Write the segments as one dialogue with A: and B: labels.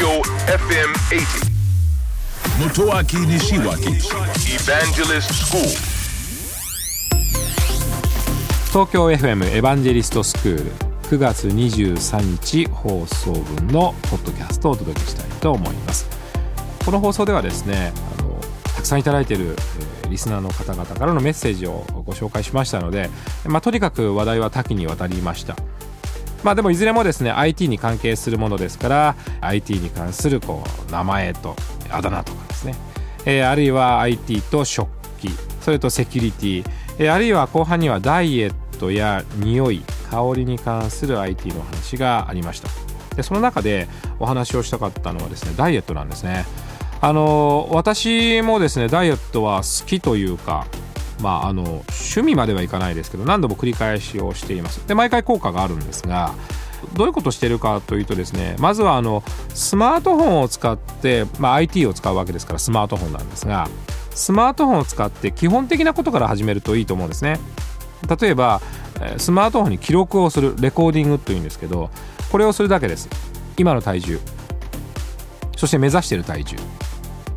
A: Tokyo FM 80.
B: Motoaki Nishiwaki
A: Evangelist School.
C: 東京 FM エヴァンジェリストスクール9月23日放送分のポッドキャストをお届けしたいと思いますこの放送ではですねあのたくさんいただいている、えーリスナーの方々からのメッセージをご紹介しましたので、まあ、とにかく話題は多岐にわたりましたまあでもいずれもですね IT に関係するものですから IT に関するこう名前とあだ名とかですね、えーあるいは IT と食器それとセキュリティ、えーあるいは後半にはダイエットや匂い香りに関する IT の話がありました。でその中でお話をしたかったのはですねダイエットなんですね。あの私もですねダイエットは好きというかまあ、あの趣味まではいかないですけど何度も繰り返しをしています。で毎回効果があるんですがどういうことをしてるかというとですねまずはあのスマートフォンを使って、まあ、IT を使うわけですからスマートフォンなんですがスマートフォンを使って基本的なことから始めるといいと思うんですね。例えばスマートフォンに記録をするレコーディングというんですけどこれをするだけです。今の体重。そして目指している体重、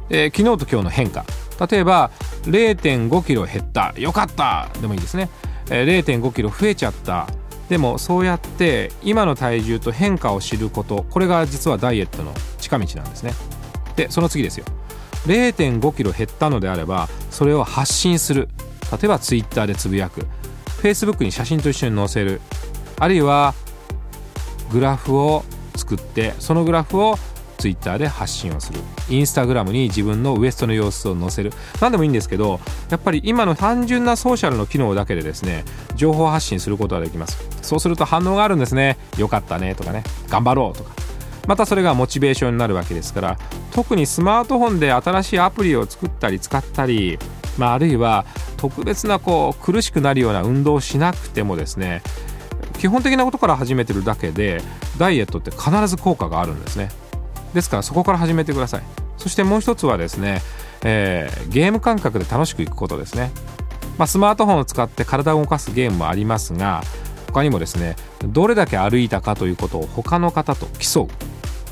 C: えー昨日と今日の変化。例えば0 5キロ減った。よかった。でもいいですね、0 5キロ増えちゃった。でもそうやって今の体重と変化を知ること。これが実はダイエットの近道なんですね。でその次ですよ。0 5キロ減ったのであればそれを発信する。例えばツイッターでつぶやく。Facebook に写真と一緒に載せる。あるいはグラフを作ってそのグラフをツイッターで発信をする。インスタグラムに自分のウエストの様子を載せる。何でもいいんですけどやっぱり今の単純なソーシャルの機能だけでですね情報発信することができます。そうすると反応があるんですね。よかったねとかね。頑張ろうとか。またそれがモチベーションになるわけですから特にスマートフォンで新しいアプリを作ったり使ったり、まあ、あるいは特別なこう苦しくなるような運動をしなくてもですね基本的なことから始めてるだけでダイエットって必ず効果があるんですね。ですからそこから始めてください。そしてもう一つはですね、えーゲーム感覚で楽しくいくことですね、まあ、スマートフォンを使って体を動かすゲームもありますが他にもですねどれだけ歩いたかということを他の方と競う。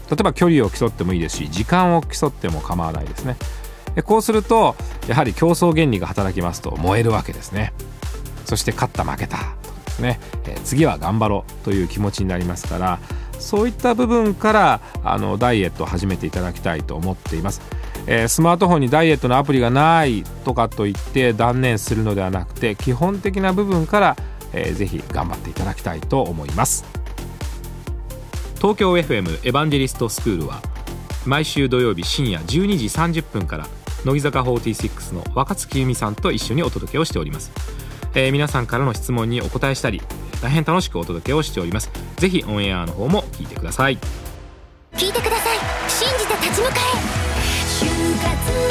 C: 例えば距離を競ってもいいですし時間を競っても構わないですね。こうするとやはり競争原理が働きますと燃えるわけですね。そして勝った負けたとですね、次は頑張ろうという気持ちになりますからそういった部分からあのダイエットを始めていただきたいと思っています、えースマートフォンにダイエットのアプリがないとかといって断念するのではなくて基本的な部分から、えーぜひ頑張っていただきたいと思います。東京 FM エヴァンジェリストスクールは毎週土曜日深夜12時30分から乃木坂46の若月由美さんと一緒にお届けをしております、えー皆さんからの質問にお答えしたり大変楽しくお届けをしております。ぜひオンエアの方も聞いてください。
D: 聞いてください。信じて立ち向かえ。